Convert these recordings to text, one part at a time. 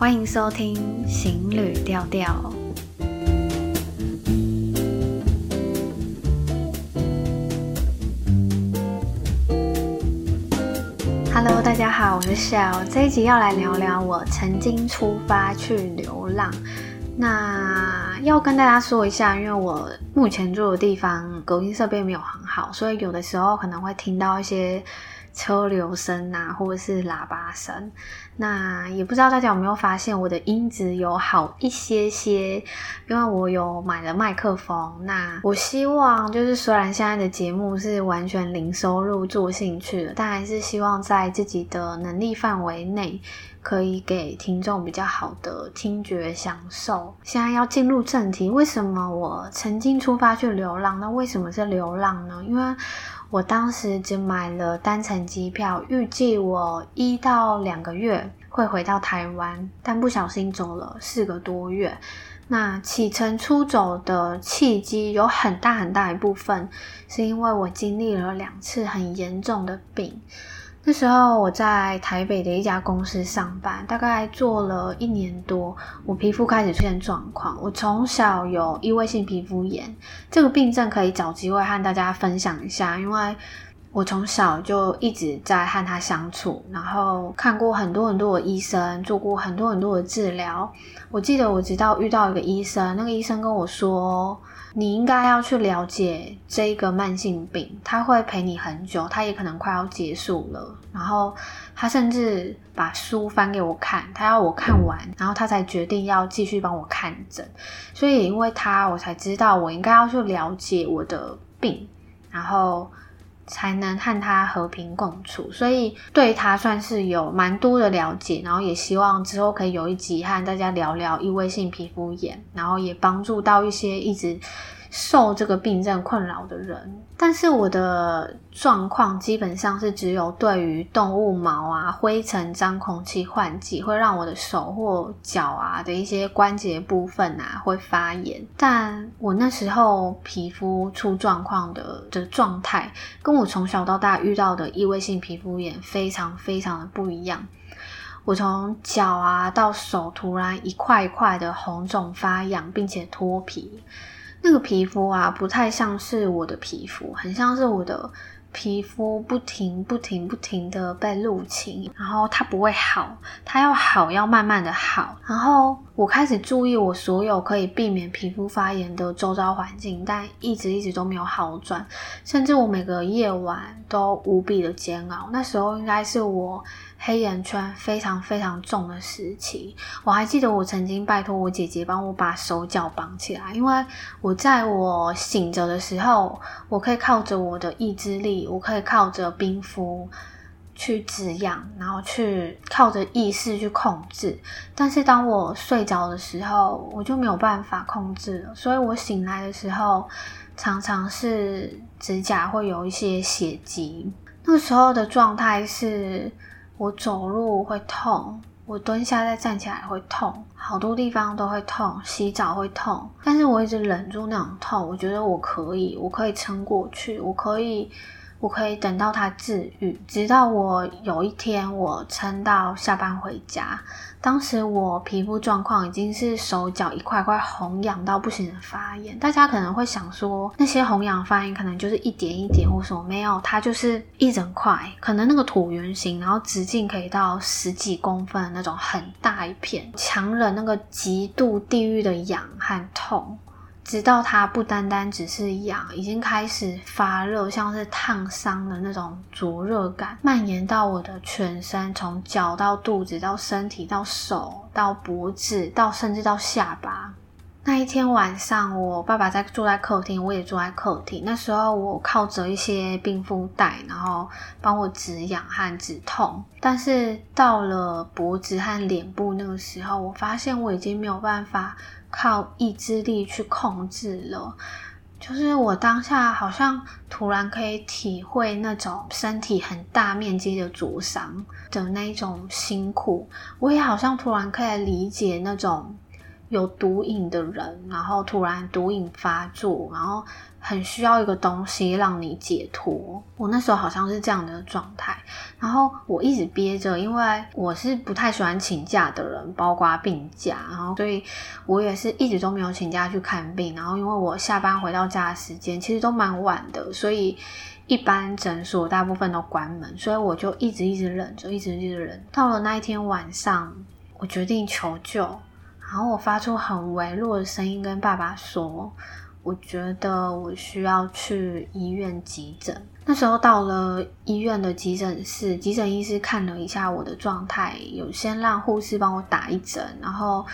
欢迎收听《行旅调调》。Hello，大家好，我是 Shell。这一集要来聊聊我曾经出发去流浪。那要跟大家说一下，因为我目前住的地方隔音设备没有很好，所以有的时候可能会听到一些。车流声啊，或者是喇叭声，那也不知道大家有没有发现我的音质有好一些些，因为我有买了麦克风。那我希望就是虽然现在的节目是完全零收入做兴趣的，但还是希望在自己的能力范围内，可以给听众比较好的听觉享受。现在要进入正题，为什么我曾经出发去流浪？那为什么是流浪呢？因为我当时只买了单程机票，预计我一到两个月会回到台湾，但不小心走了四个多月。那启程出走的契机有很大很大一部分，是因为我经历了两次很严重的病。那时候我在台北的一家公司上班，大概做了一年多，我皮肤开始出现状况。我从小有异位性皮肤炎，这个病症可以找机会和大家分享一下，因为我从小就一直在和它相处，然后看过很多很多的医生，做过很多很多的治疗。我记得我直到遇到一个医生，那个医生跟我说，你应该要去了解这个慢性病，他会陪你很久，他也可能快要结束了。然后他甚至把书翻给我看，他要我看完，然后他才决定要继续帮我看诊。所以因为他，我才知道我应该要去了解我的病，然后才能和他和平共处。所以对他算是有蛮多的了解，然后也希望之后可以有一集和大家聊聊异位性皮肤炎，然后也帮助到一些一直受这个病症困扰的人，但是我的状况基本上是只有对于动物毛啊、灰尘、脏空气、换季会让我的手或脚啊的一些关节部分啊会发炎。但我那时候皮肤出状况的的状态，跟我从小到大遇到的异位性皮肤炎非常非常的不一样。我从脚啊到手，突然一块一块的红肿发痒，并且脱皮。那个皮肤啊，不太像是我的皮肤，很像是我的皮肤不停、不停、不停的被入侵，然后它不会好，它要好要慢慢的好。然后我开始注意我所有可以避免皮肤发炎的周遭环境，但一直一直都没有好转，甚至我每个夜晚都无比的煎熬。那时候应该是我。黑眼圈非常非常重的时期，我还记得我曾经拜托我姐姐帮我把手脚绑起来，因为我在我醒着的时候，我可以靠着我的意志力，我可以靠着冰敷去止痒，然后去靠着意识去控制。但是当我睡着的时候，我就没有办法控制了，所以我醒来的时候，常常是指甲会有一些血迹。那个时候的状态是。我走路会痛，我蹲下再站起来会痛，好多地方都会痛，洗澡会痛，但是我一直忍住那种痛，我觉得我可以，我可以撑过去，我可以。我可以等到它治愈，直到我有一天我撑到下班回家。当时我皮肤状况已经是手脚一块块红痒到不行的发炎。大家可能会想说，那些红痒发炎可能就是一点一点或什么，没有，它就是一整块，可能那个椭圆形，然后直径可以到十几公分的那种很大一片，强忍那个极度地狱的痒和痛。直到它不单单只是痒，已经开始发热，像是烫伤的那种灼热感，蔓延到我的全身，从脚到肚子，到身体，到手，到脖子，到甚至到下巴。那一天晚上，我爸爸在住在客厅，我也住在客厅。那时候我靠着一些冰敷袋，然后帮我止痒和止痛。但是到了脖子和脸部那个时候，我发现我已经没有办法。靠意志力去控制了，就是我当下好像突然可以体会那种身体很大面积的灼伤的那种辛苦，我也好像突然可以理解那种有毒瘾的人，然后突然毒瘾发作，然后很需要一个东西让你解脱。我那时候好像是这样的状态，然后我一直憋着，因为我是不太喜欢请假的人，包括病假，然后所以我也是一直都没有请假去看病。然后因为我下班回到家的时间其实都蛮晚的，所以一般诊所大部分都关门，所以我就一直一直忍着，一直一直忍。到了那一天晚上，我决定求救。然后我发出很微弱的声音跟爸爸说：“我觉得我需要去医院急诊。”那时候到了医院的急诊室，急诊医师看了一下我的状态，有先让护士帮我打一针，然后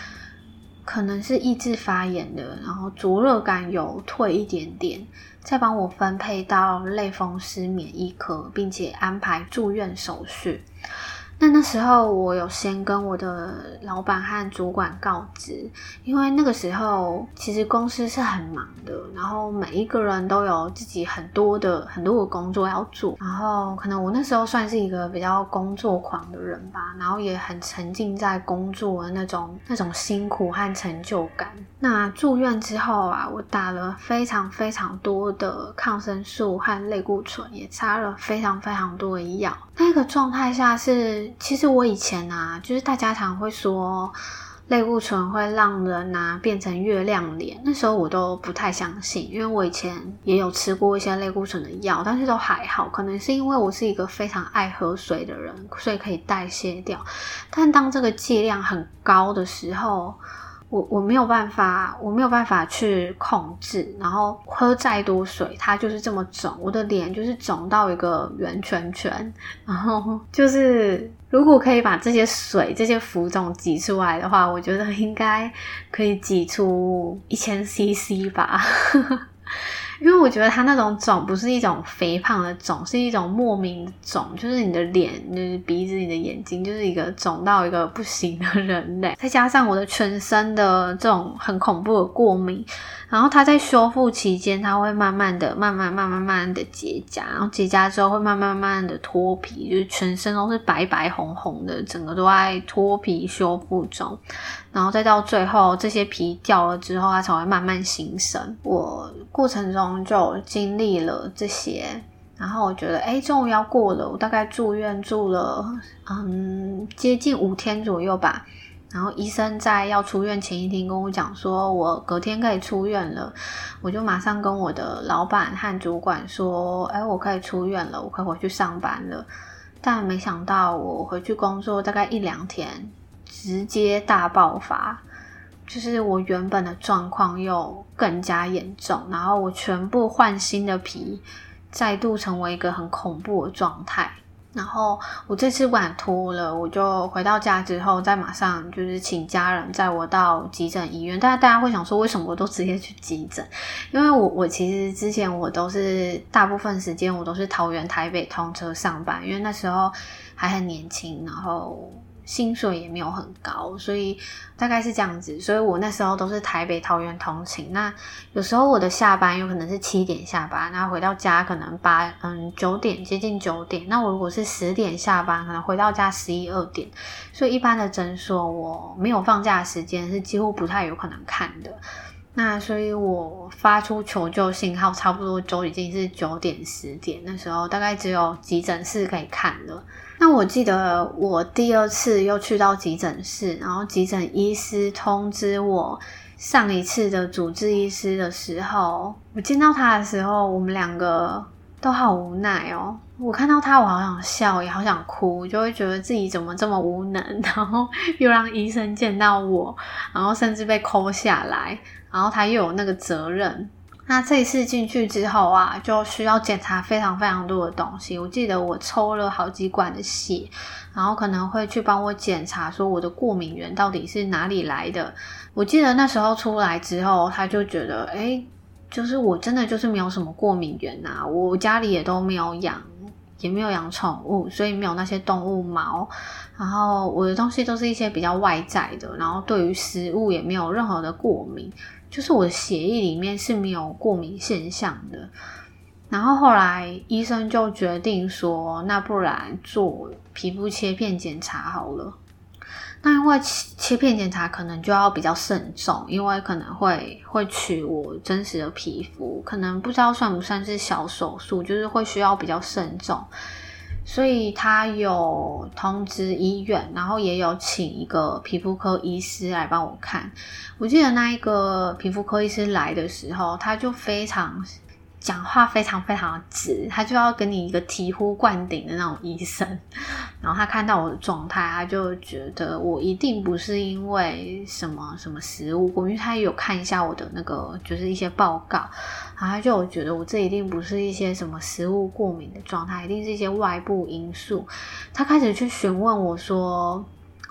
可能是抑制发炎的，然后灼热感有退一点点，再帮我分配到类风湿免疫科，并且安排住院手续。那那时候我有先跟我的老板和主管告知，因为那个时候其实公司是很忙的，然后每一个人都有自己很多的很多的工作要做，然后可能我那时候算是一个比较工作狂的人吧，然后也很沉浸在工作的那种那种辛苦和成就感。那住院之后啊，我打了非常非常多的抗生素和类固醇，也擦了非常非常多的药。那个状态下是。其实我以前啊，就是大家常会说类固醇会让人啊变成月亮脸，那时候我都不太相信，因为我以前也有吃过一些类固醇的药，但是都还好，可能是因为我是一个非常爱喝水的人，所以可以代谢掉。但当这个剂量很高的时候，我我没有办法，我没有办法去控制，然后喝再多水，它就是这么肿，我的脸就是肿到一个圆圈圈，然后就是如果可以把这些水、这些浮肿挤出来的话，我觉得应该可以挤出一千 CC 吧。因为我觉得他那种肿不是一种肥胖的肿，是一种莫名的肿，就是你的脸、你的鼻子、你的眼睛，就是一个肿到一个不行的人类。再加上我的全身的这种很恐怖的过敏。然后它在修复期间，它会慢慢的、慢慢、慢慢、慢慢的结痂，然后结痂之后会慢慢、慢慢的脱皮，就是全身都是白白红红的，整个都在脱皮修复中。然后再到最后，这些皮掉了之后，它才会慢慢新生。我过程中就经历了这些，然后我觉得，诶，终于要过了。我大概住院住了，嗯，接近五天左右吧。然后医生在要出院前一天跟我讲说，我隔天可以出院了，我就马上跟我的老板和主管说，哎，我可以出院了，我可以回去上班了。但没想到我回去工作大概一两天，直接大爆发，就是我原本的状况又更加严重，然后我全部换新的皮，再度成为一个很恐怖的状态。然后我这次晚脱了，我就回到家之后，再马上就是请家人载我到急诊医院。但是大家会想说，为什么我都直接去急诊？因为我我其实之前我都是大部分时间我都是桃园台北通车上班，因为那时候还很年轻，然后。薪水也没有很高，所以大概是这样子。所以我那时候都是台北桃园通勤。那有时候我的下班有可能是七点下班，然后回到家可能八嗯九点接近九点。那我如果是十点下班，可能回到家十一二点。所以一般的诊所我没有放假时间是几乎不太有可能看的。那所以我发出求救信号，差不多就已经是九点十点。那时候大概只有急诊室可以看了。那我记得我第二次又去到急诊室，然后急诊医师通知我上一次的主治医师的时候，我见到他的时候，我们两个都好无奈哦。我看到他，我好想笑，也好想哭，就会觉得自己怎么这么无能，然后又让医生见到我，然后甚至被抠下来，然后他又有那个责任。那这一次进去之后啊，就需要检查非常非常多的东西。我记得我抽了好几管的血，然后可能会去帮我检查说我的过敏源到底是哪里来的。我记得那时候出来之后，他就觉得，诶，就是我真的就是没有什么过敏源啊，我家里也都没有养，也没有养宠物，所以没有那些动物毛。然后我的东西都是一些比较外在的，然后对于食物也没有任何的过敏。就是我的血液里面是没有过敏现象的，然后后来医生就决定说，那不然做皮肤切片检查好了。那因为切片检查可能就要比较慎重，因为可能会会取我真实的皮肤，可能不知道算不算是小手术，就是会需要比较慎重。所以他有通知医院，然后也有请一个皮肤科医师来帮我看。我记得那一个皮肤科医师来的时候，他就非常。讲话非常非常的直，他就要跟你一个醍醐灌顶的那种医生。然后他看到我的状态，他就觉得我一定不是因为什么什么食物过敏，因为他也有看一下我的那个就是一些报告，然后他就觉得我这一定不是一些什么食物过敏的状态，一定是一些外部因素。他开始去询问我说。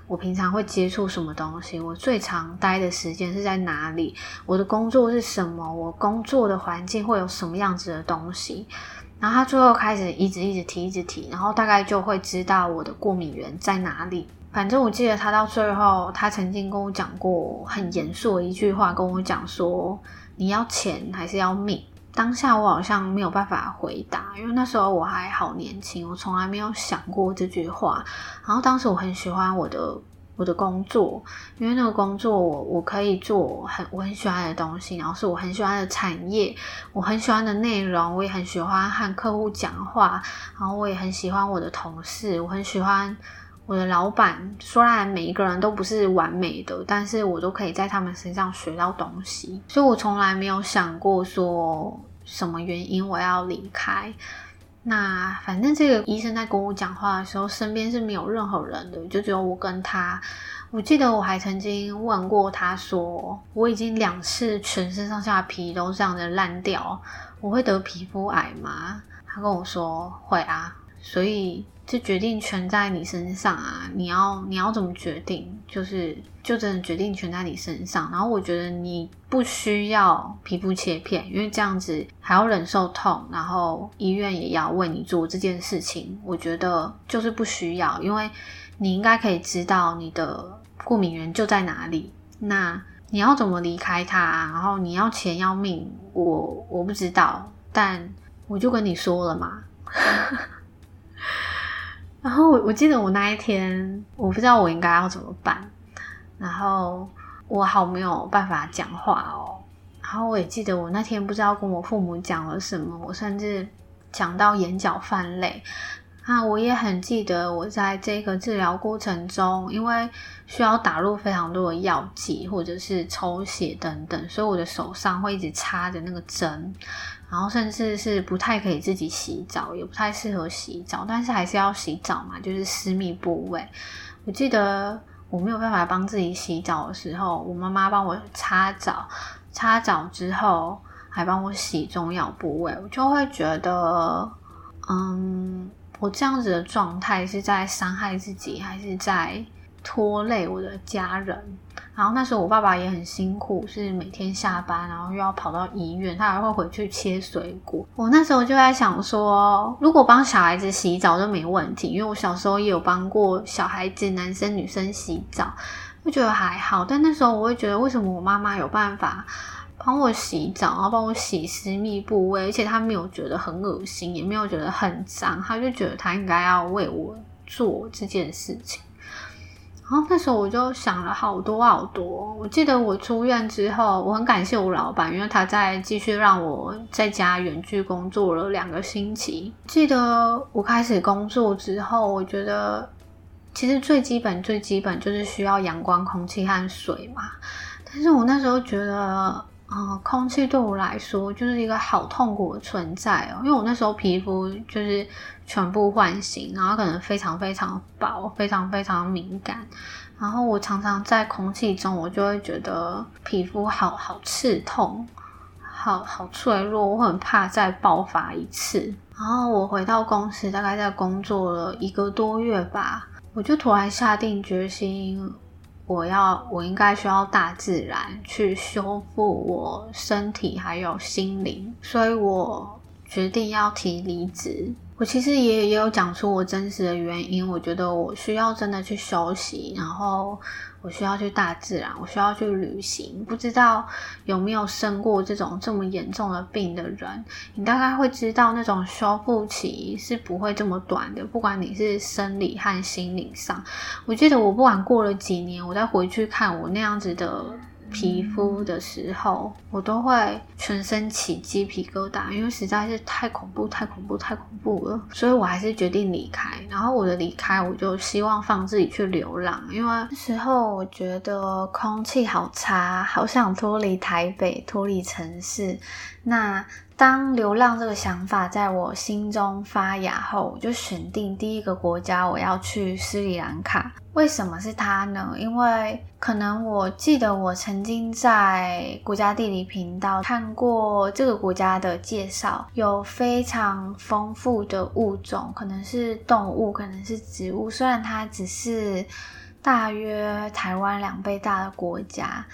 我平常会接触什么东西？我最常待的时间是在哪里？我的工作是什么？我工作的环境会有什么样子的东西？然后他最后开始一直一直提，一直提，然后大概就会知道我的过敏源在哪里。反正我记得他到最后，他曾经跟我讲过很严肃的一句话，跟我讲说：“你要钱还是要命？”当下我好像没有办法回答，因为那时候我还好年轻，我从来没有想过这句话。然后当时我很喜欢我的我的工作，因为那个工作我我可以做很我很喜欢的东西，然后是我很喜欢的产业，我很喜欢的内容，我也很喜欢和客户讲话，然后我也很喜欢我的同事，我很喜欢我的老板。虽然每一个人都不是完美的，但是我都可以在他们身上学到东西，所以我从来没有想过说。什么原因我要离开？那反正这个医生在跟我讲话的时候，身边是没有任何人的，就只有我跟他。我记得我还曾经问过他说：“我已经两次全身上下皮都这样的烂掉，我会得皮肤癌吗？”他跟我说：“会啊。”所以这决定权在你身上啊！你要你要怎么决定？就是就真的决定权在你身上。然后我觉得你不需要皮肤切片，因为这样子还要忍受痛，然后医院也要为你做这件事情。我觉得就是不需要，因为你应该可以知道你的过敏源就在哪里。那你要怎么离开它？然后你要钱要命，我我不知道，但我就跟你说了嘛。然后我我记得我那一天，我不知道我应该要怎么办，然后我好没有办法讲话哦。然后我也记得我那天不知道跟我父母讲了什么，我甚至讲到眼角泛泪。啊，我也很记得我在这个治疗过程中，因为需要打入非常多的药剂或者是抽血等等，所以我的手上会一直插着那个针。然后甚至是不太可以自己洗澡，也不太适合洗澡，但是还是要洗澡嘛，就是私密部位。我记得我没有办法帮自己洗澡的时候，我妈妈帮我擦澡，擦澡之后还帮我洗重要部位，我就会觉得，嗯，我这样子的状态是在伤害自己，还是在拖累我的家人？然后那时候我爸爸也很辛苦，是每天下班，然后又要跑到医院，他还会回去切水果。我那时候就在想说，如果帮小孩子洗澡就没问题，因为我小时候也有帮过小孩子，男生女生洗澡，就觉得还好。但那时候我会觉得，为什么我妈妈有办法帮我洗澡，然后帮我洗私密部位，而且她没有觉得很恶心，也没有觉得很脏，她就觉得她应该要为我做这件事情。然后那时候我就想了好多好多。我记得我出院之后，我很感谢我老板，因为他在继续让我在家远距工作了两个星期。记得我开始工作之后，我觉得其实最基本最基本就是需要阳光、空气和水嘛。但是我那时候觉得。嗯，空气对我来说就是一个好痛苦的存在哦，因为我那时候皮肤就是全部换型，然后可能非常非常薄，非常非常敏感，然后我常常在空气中，我就会觉得皮肤好好刺痛，好好脆弱，我很怕再爆发一次。然后我回到公司，大概在工作了一个多月吧，我就突然下定决心。我要，我应该需要大自然去修复我身体还有心灵，所以我决定要提离职。我其实也也有讲出我真实的原因，我觉得我需要真的去休息，然后我需要去大自然，我需要去旅行。不知道有没有生过这种这么严重的病的人，你大概会知道那种修复期是不会这么短的，不管你是生理和心理上。我记得我不管过了几年，我再回去看我那样子的。皮肤的时候，我都会全身起鸡皮疙瘩，因为实在是太恐怖、太恐怖、太恐怖了，所以我还是决定离开。然后我的离开，我就希望放自己去流浪，因为那时候我觉得空气好差，好想脱离台北，脱离城市。那当流浪这个想法在我心中发芽后，我就选定第一个国家我要去斯里兰卡。为什么是它呢？因为可能我记得我曾经在国家地理频道看过这个国家的介绍，有非常丰富的物种，可能是动物，可能是植物。虽然它只是大约台湾两倍大的国家。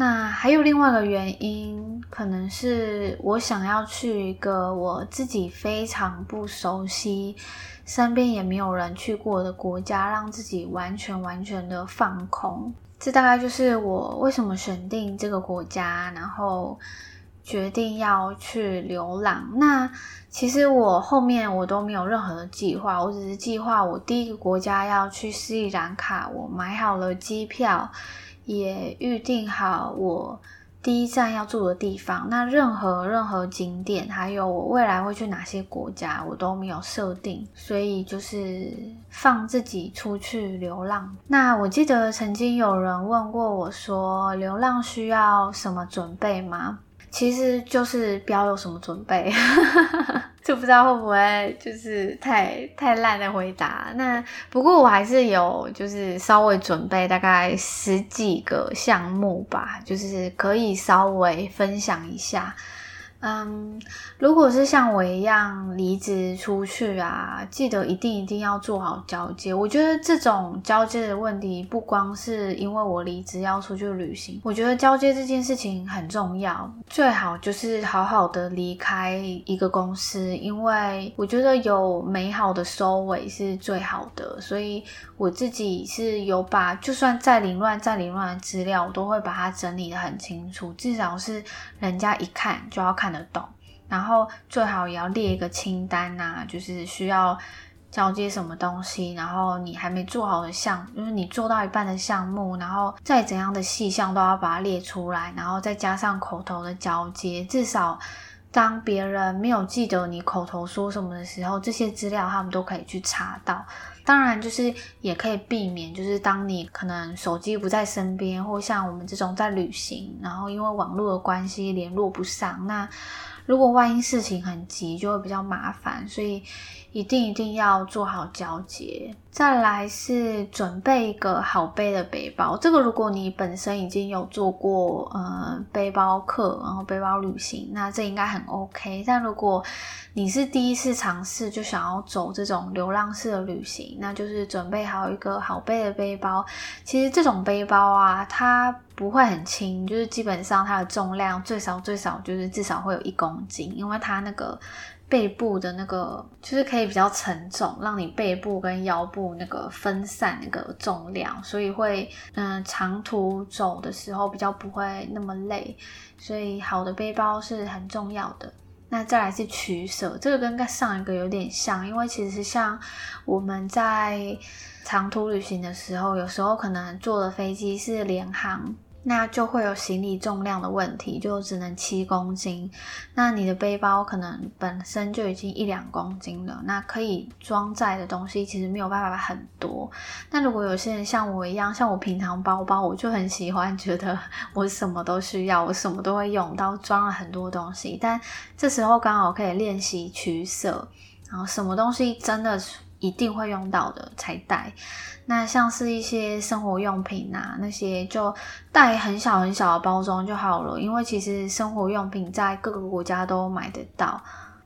那还有另外一个原因，可能是我想要去一个我自己非常不熟悉、身边也没有人去过的国家，让自己完全完全的放空。这大概就是我为什么选定这个国家，然后决定要去流浪。那其实我后面我都没有任何的计划，我只是计划我第一个国家要去斯里兰卡，我买好了机票。也预定好我第一站要住的地方，那任何任何景点，还有我未来会去哪些国家，我都没有设定，所以就是放自己出去流浪。那我记得曾经有人问过我说，流浪需要什么准备吗？其实就是不要有什么准备。就不知道会不会就是太太烂的回答。那不过我还是有就是稍微准备大概十几个项目吧，就是可以稍微分享一下。嗯，如果是像我一样离职出去啊，记得一定一定要做好交接。我觉得这种交接的问题，不光是因为我离职要出去旅行，我觉得交接这件事情很重要。最好就是好好的离开一个公司，因为我觉得有美好的收尾是最好的。所以我自己是有把，就算再凌乱、再凌乱的资料，我都会把它整理得很清楚，至少是人家一看就要看。得懂，然后最好也要列一个清单呐、啊，就是需要交接什么东西，然后你还没做好的项，就是你做到一半的项目，然后再怎样的细项都要把它列出来，然后再加上口头的交接，至少当别人没有记得你口头说什么的时候，这些资料他们都可以去查到。当然，就是也可以避免，就是当你可能手机不在身边，或像我们这种在旅行，然后因为网络的关系联络不上，那如果万一事情很急，就会比较麻烦，所以。一定一定要做好交接，再来是准备一个好背的背包。这个如果你本身已经有做过呃背包客，然后背包旅行，那这应该很 OK。但如果你是第一次尝试，就想要走这种流浪式的旅行，那就是准备好一个好背的背包。其实这种背包啊，它不会很轻，就是基本上它的重量最少最少就是至少会有一公斤，因为它那个。背部的那个就是可以比较沉重，让你背部跟腰部那个分散那个重量，所以会嗯、长途走的时候比较不会那么累，所以好的背包是很重要的。那再来是取舍，这个跟上一个有点像，因为其实像我们在长途旅行的时候，有时候可能坐的飞机是联航。那就会有行李重量的问题，就只能七公斤。那你的背包可能本身就已经一两公斤了，那可以装载的东西其实没有办法很多。那如果有些人像我一样，像我平常包包，我就很喜欢，觉得 我什么都需要，我什么都会用到，装了很多东西。但这时候刚好可以练习取舍，然后什么东西真的一定会用到的才带。那像是一些生活用品啊，那些就带很小很小的包装就好了，因为其实生活用品在各个国家都买得到。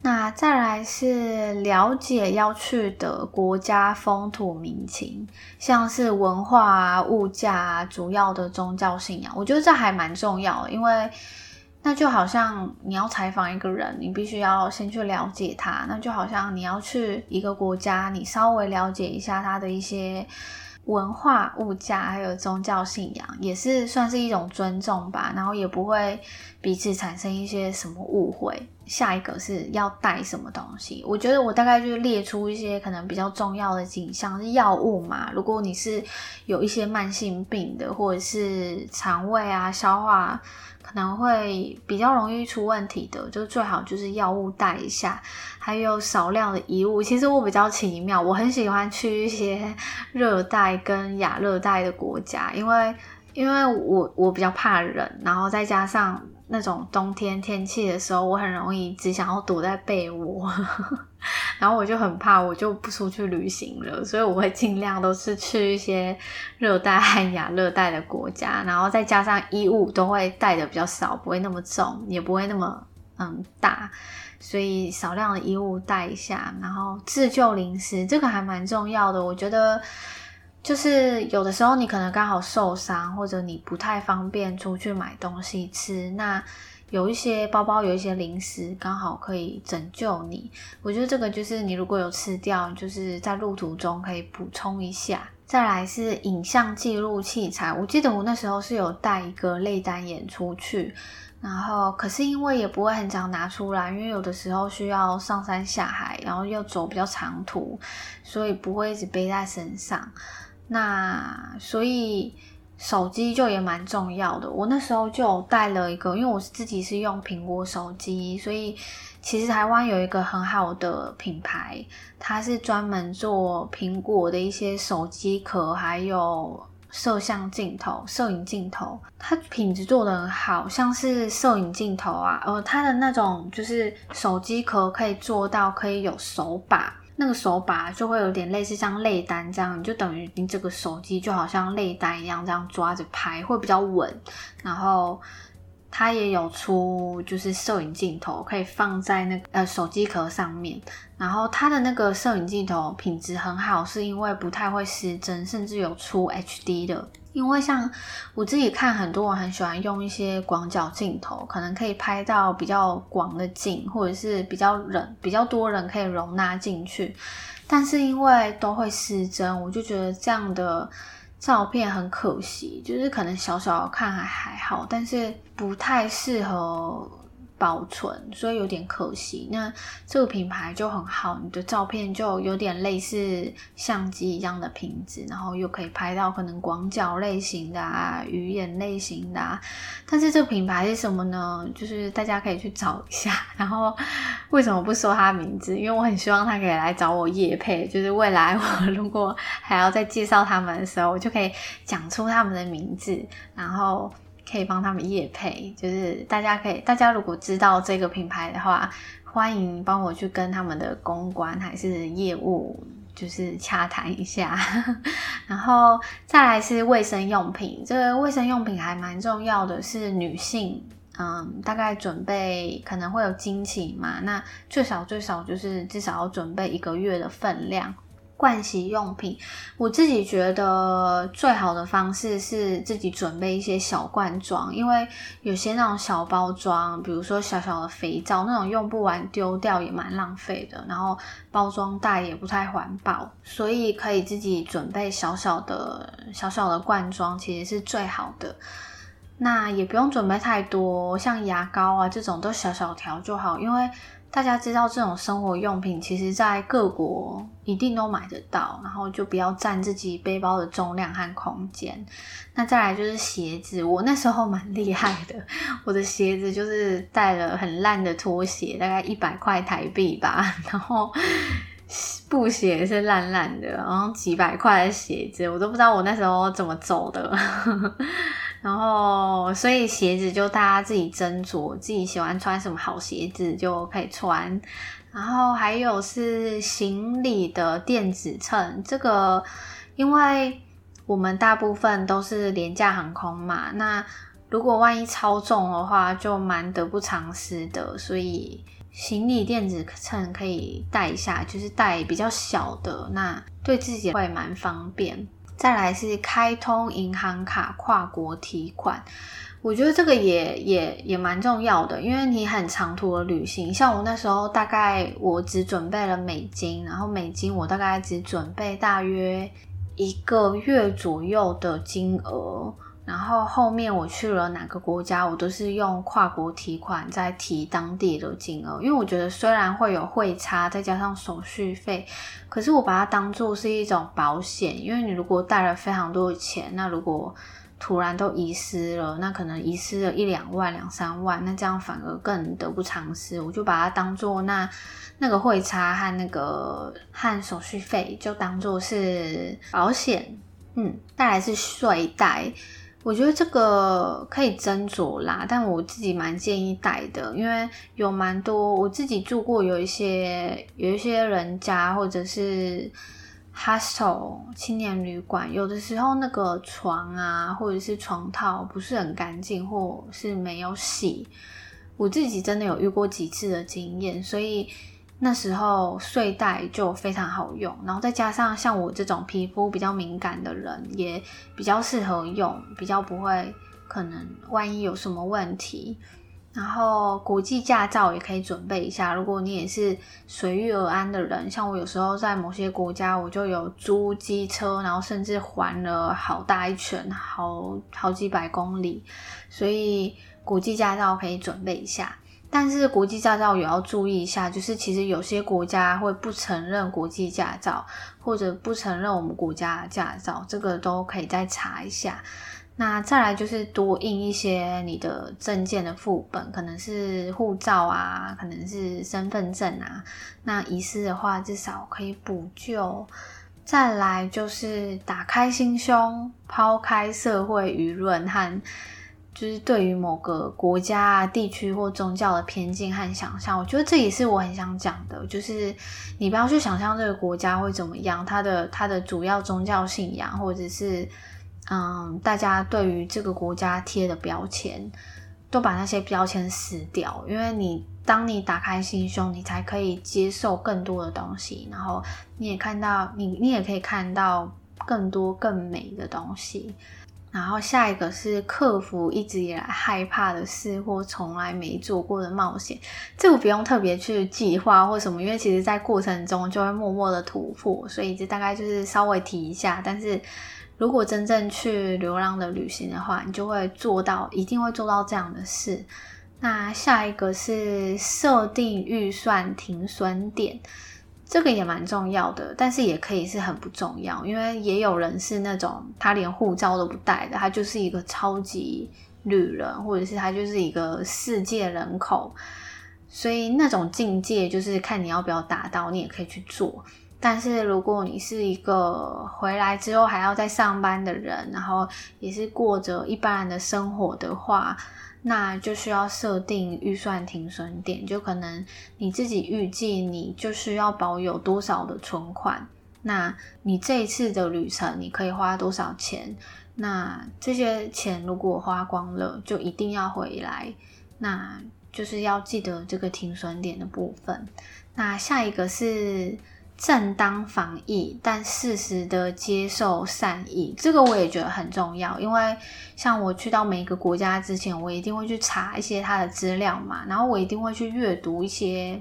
那再来是了解要去的国家风土民情，像是文化啊、物价啊、主要的宗教信仰，我觉得这还蛮重要，因为那就好像你要采访一个人，你必须要先去了解他。那就好像你要去一个国家，你稍微了解一下他的一些文化、物价，还有宗教信仰，也是算是一种尊重吧。然后也不会彼此产生一些什么误会。下一个是要带什么东西？我觉得我大概就列出一些可能比较重要的景象，是药物嘛。如果你是有一些慢性病的，或者是肠胃啊、消化。能会比较容易出问题的，就最好就是药物带一下，还有少量的衣物。其实我比较奇妙，我很喜欢去一些 热带跟亚热带的国家，因为因为我我比较怕冷，然后再加上那种冬天天气的时候，我很容易只想要躲在被窝。然后我就很怕，我就不出去旅行了，所以我会尽量都是去一些热带和亚热带的国家，然后再加上衣物都会带的比较少，不会那么重，也不会那么嗯大，所以少量的衣物带一下，然后自救零食这个还蛮重要的，我觉得就是有的时候你可能刚好受伤，或者你不太方便出去买东西吃，那。有一些包包，有一些零食，刚好可以拯救你。我觉得这个就是你如果有吃掉，就是在路途中可以补充一下。再来是影像记录器材，我记得我那时候是有带一个类单眼出去，然后可是因为也不会很常拿出来，因为有的时候需要上山下海，然后又走比较长途，所以不会一直背在身上。那所以。手机就也蛮重要的，我那时候就带了一个，因为我自己是用苹果手机，所以其实台湾有一个很好的品牌，它是专门做苹果的一些手机壳，还有摄像镜头、摄影镜头，它品质做的很好，像是摄影镜头啊，呃，它的那种就是手机壳可以做到可以有手把。那个手把就会有点类似像类单这样，你就等于你这个手机就好像类单一样这样抓着拍，会比较稳。然后它也有出就是摄影镜头，可以放在那个呃手机壳上面。然后它的那个摄影镜头品质很好，是因为不太会失真，甚至有出 HD 的。因为像我自己看，很多人很喜欢用一些广角镜头，可能可以拍到比较广的景，或者是比较人、比较多人可以容纳进去。但是因为都会失真，我就觉得这样的照片很可惜，就是可能小小看还还好，但是不太适合。保存，所以有点可惜。那这个品牌就很好，你的照片就有点类似相机一样的品质，然后又可以拍到可能广角类型的啊、鱼眼类型的啊。但是这个品牌是什么呢？就是大家可以去找一下。然后为什么不说他名字？因为我很希望他可以来找我夜配，就是未来我如果还要再介绍他们的时候，我就可以讲出他们的名字，然后。可以帮他们业配，就是大家可以，大家如果知道这个品牌的话，欢迎帮我去跟他们的公关还是业务，就是洽谈一下。然后再来是卫生用品，这个卫生用品还蛮重要的，是女性，嗯，大概准备可能会有经期嘛，那最少最少就是至少要准备一个月的分量。盥洗用品，我自己觉得最好的方式是自己准备一些小罐装，因为有些那种小包装，比如说小小的肥皂那种用不完丢掉也蛮浪费的，然后包装袋也不太环保，所以可以自己准备小小的小小的罐装，其实是最好的。那也不用准备太多，像牙膏啊这种都小小条就好，因为。大家知道这种生活用品，其实在各国一定都买得到，然后就不要占自己背包的重量和空间。那再来就是鞋子，我那时候蛮厉害的，我的鞋子就是带了很烂的拖鞋，大概一百块台币吧，然后布鞋是烂烂的，然后几百块的鞋子，我都不知道我那时候怎么走的。然后，所以鞋子就大家自己斟酌，自己喜欢穿什么好鞋子就可以穿。然后还有是行李的电子秤，这个因为我们大部分都是廉价航空嘛，那如果万一超重的话，就蛮得不偿失的。所以行李电子秤可以带一下，就是带比较小的，那对自己会蛮方便。再来是开通银行卡跨国提款，我觉得这个也也也蛮重要的，因为你很长途的旅行，像我那时候大概我只准备了美金，然后美金我大概只准备大约一个月左右的金额。然后后面我去了哪个国家，我都是用跨国提款再提当地的金额，因为我觉得虽然会有汇差，再加上手续费，可是我把它当做是一种保险，因为你如果带了非常多的钱，那如果突然都遗失了，那可能遗失了一两万、两三万，那这样反而更得不偿失。我就把它当做那那个汇差和那个和手续费，就当做是保险，嗯，再来是税贷。我觉得这个可以斟酌啦，但我自己蛮建议带的，因为有蛮多我自己住过，有一些有一些人家或者是 hostel 青年旅馆，有的时候那个床啊或者是床套不是很干净，或是没有洗，我自己真的有遇过几次的经验，所以。那时候睡袋就非常好用，然后再加上像我这种皮肤比较敏感的人，也比较适合用，比较不会可能万一有什么问题。然后国际驾照也可以准备一下，如果你也是随遇而安的人，像我有时候在某些国家，我就有租机车，然后甚至环了好大一圈，好好几百公里，所以国际驾照可以准备一下。但是国际驾照也要注意一下，就是其实有些国家会不承认国际驾照，或者不承认我们国家的驾照，这个都可以再查一下。那再来就是多印一些你的证件的副本，可能是护照啊，可能是身份证啊。那遗失的话，至少可以补救。再来就是打开心胸，抛开社会舆论和。就是对于某个国家、地区或宗教的偏见和想象，我觉得这也是我很想讲的。就是你不要去想象这个国家会怎么样，它的它的主要宗教信仰，或者是嗯，大家对于这个国家贴的标签，都把那些标签撕掉。因为你当你打开心胸，你才可以接受更多的东西，然后你也看到你你也可以看到更多更美的东西。然后下一个是克服一直以来害怕的事或从来没做过的冒险，这个不用特别去计划或什么，因为其实在过程中就会默默的突破，所以这大概就是稍微提一下。但是如果真正去流浪的旅行的话，你就会做到，一定会做到这样的事。那下一个是设定预算停损点。这个也蛮重要的，但是也可以是很不重要，因为也有人是那种他连护照都不带的，他就是一个超级旅人，或者是他就是一个世界人口，所以那种境界就是看你要不要达到，你也可以去做。但是如果你是一个回来之后还要再上班的人，然后也是过着一般人的生活的话，那就需要设定预算停损点，就可能你自己预计你就是要保有多少的存款，那你这一次的旅程你可以花多少钱？那这些钱如果花光了，就一定要回来，那就是要记得这个停损点的部分。那下一个是。正当防疫，但适时的接受善意，这个我也觉得很重要。因为像我去到每一个国家之前，我一定会去查一些它的资料嘛，然后我一定会去阅读一些。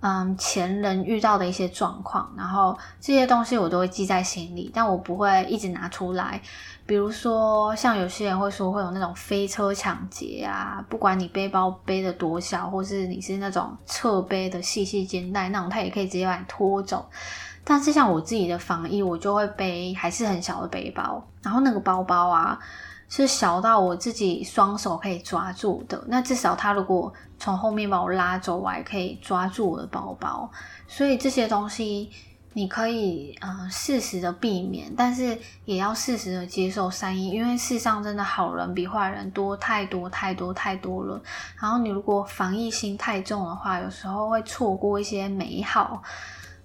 嗯，前人遇到的一些状况，然后这些东西我都会记在心里，但我不会一直拿出来。比如说，像有些人会说会有那种飞车抢劫啊，不管你背包背得多小，或是你是那种侧背的细细肩带那种，他也可以直接把你拖走。但是像我自己的防疫，我就会背还是很小的背包，然后那个包包啊。是小到我自己双手可以抓住的，那至少他如果从后面把我拉走，我还可以抓住我的包包。所以这些东西你可以嗯适时的避免，但是也要适时的接受善意，因为世上真的好人比坏人多太多太多太多了。然后你如果防疫心太重的话，有时候会错过一些美好。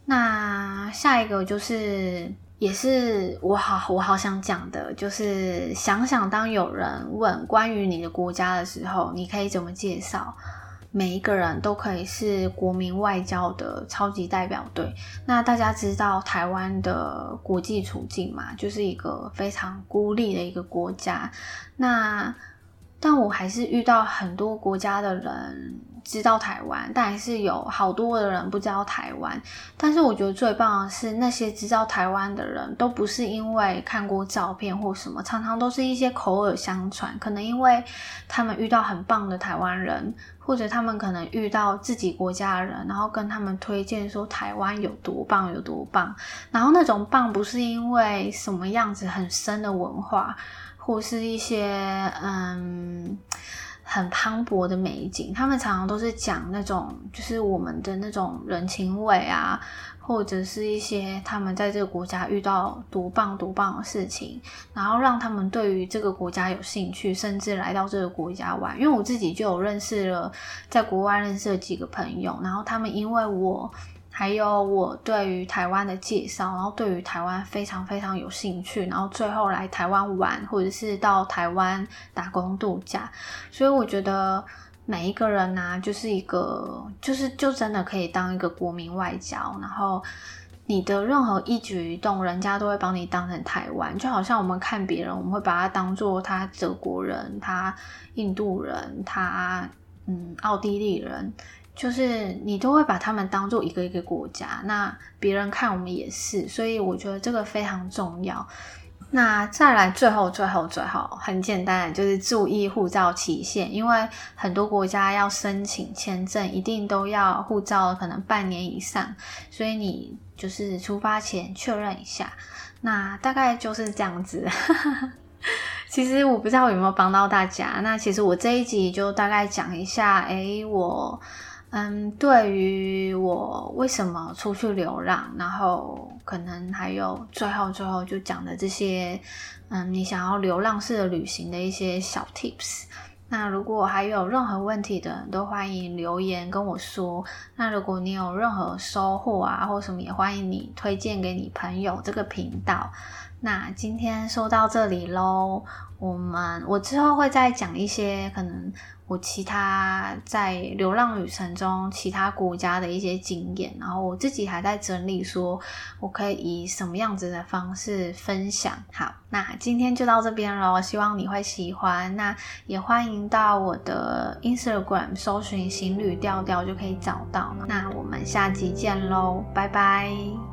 那下一个就是。也是我好我好想讲的，就是想想当有人问关于你的国家的时候，你可以怎么介绍？每一个人都可以是国民外交的超级代表队。那大家知道台湾的国际处境嘛，就是一个非常孤立的一个国家。那但我还是遇到很多国家的人。知道台湾，但还是有好多的人不知道台湾。但是我觉得最棒的是，那些知道台湾的人都不是因为看过照片或什么，常常都是一些口耳相传。可能因为他们遇到很棒的台湾人，或者他们可能遇到自己国家的人，然后跟他们推荐说台湾有多棒有多棒。然后那种棒不是因为什么样子很深的文化，或是一些嗯。很磅礴的美景，他们常常都是讲那种，就是我们的那种人情味啊，或者是一些他们在这个国家遇到多棒多棒的事情，然后让他们对于这个国家有兴趣，甚至来到这个国家玩。因为我自己就有认识了，在国外认识了几个朋友，然后他们因为我。还有我对于台湾的介绍，然后对于台湾非常非常有兴趣，然后最后来台湾玩，或者是到台湾打工度假。所以我觉得每一个人呢、啊，就是一个，就是就真的可以当一个国民外交。然后你的任何一举一动，人家都会帮你当成台湾。就好像我们看别人，我们会把他当做他德国人，他印度人，他嗯奥地利人。就是你都会把他们当做一个一个国家，那别人看我们也是，所以我觉得这个非常重要。那再来最后最后最后很简单就是注意护照期限，因为很多国家要申请签证，一定都要护照可能半年以上，所以你就是出发前确认一下。那大概就是这样子。其实我不知道有没有帮到大家。那其实我这一集就大概讲一下，诶，我。嗯，对于我为什么出去流浪，然后可能还有最后最后就讲的这些，嗯，你想要流浪式的旅行的一些小 tips。那如果还有任何问题的都欢迎留言跟我说。那如果你有任何收获啊，或什么也欢迎你推荐给你朋友这个频道。那今天说到这里喽，我们我之后会再讲一些可能。我其他在流浪旅程中其他国家的一些经验，然后我自己还在整理，说我可以以什么样子的方式分享。好，那今天就到这边喽，希望你会喜欢。那也欢迎到我的 Instagram 搜寻行旅调调就可以找到。那我们下集见喽，拜拜。